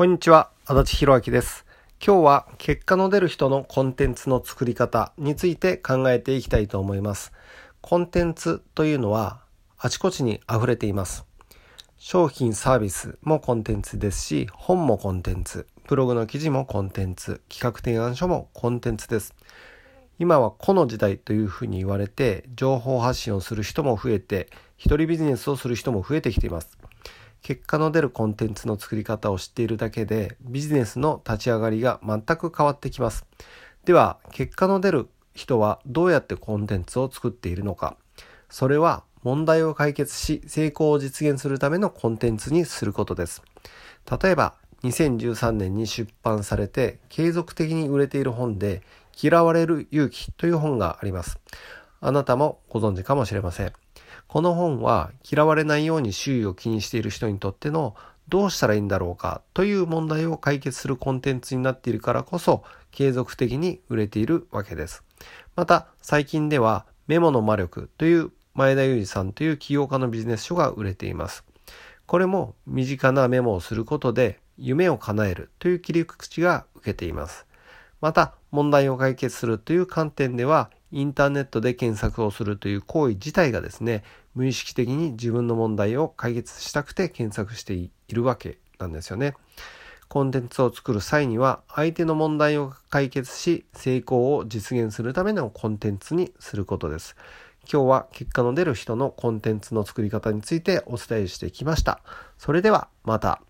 こんにちは、足立弘明です。今日は結果の出る人のコンテンツの作り方について考えていきたいと思います。コンテンツというのはあちこちに溢れています。商品サービスもコンテンツですし、本もコンテンツ、ブログの記事もコンテンツ、企画提案書もコンテンツです。今はこの時代というふうに言われて、情報発信をする人も増えて、一人ビジネスをする人も増えてきています。結果の出るコンテンツの作り方を知っているだけでビジネスの立ち上がりが全く変わってきます。では、結果の出る人はどうやってコンテンツを作っているのか。それは問題を解決し成功を実現するためのコンテンツにすることです。例えば、2013年に出版されて継続的に売れている本で嫌われる勇気という本があります。あなたもご存知かもしれません。この本は嫌われないように周囲を気にしている人にとってのどうしたらいいんだろうかという問題を解決するコンテンツになっているからこそ継続的に売れているわけです。また最近ではメモの魔力という前田裕二さんという起業家のビジネス書が売れています。これも身近なメモをすることで夢を叶えるという切り口が受けています。また問題を解決するという観点ではインターネットで検索をするという行為自体がですね、無意識的に自分の問題を解決したくて検索しているわけなんですよね。コンテンツを作る際には相手の問題を解決し成功を実現するためのコンテンツにすることです。今日は結果の出る人のコンテンツの作り方についてお伝えしてきました。それではまた。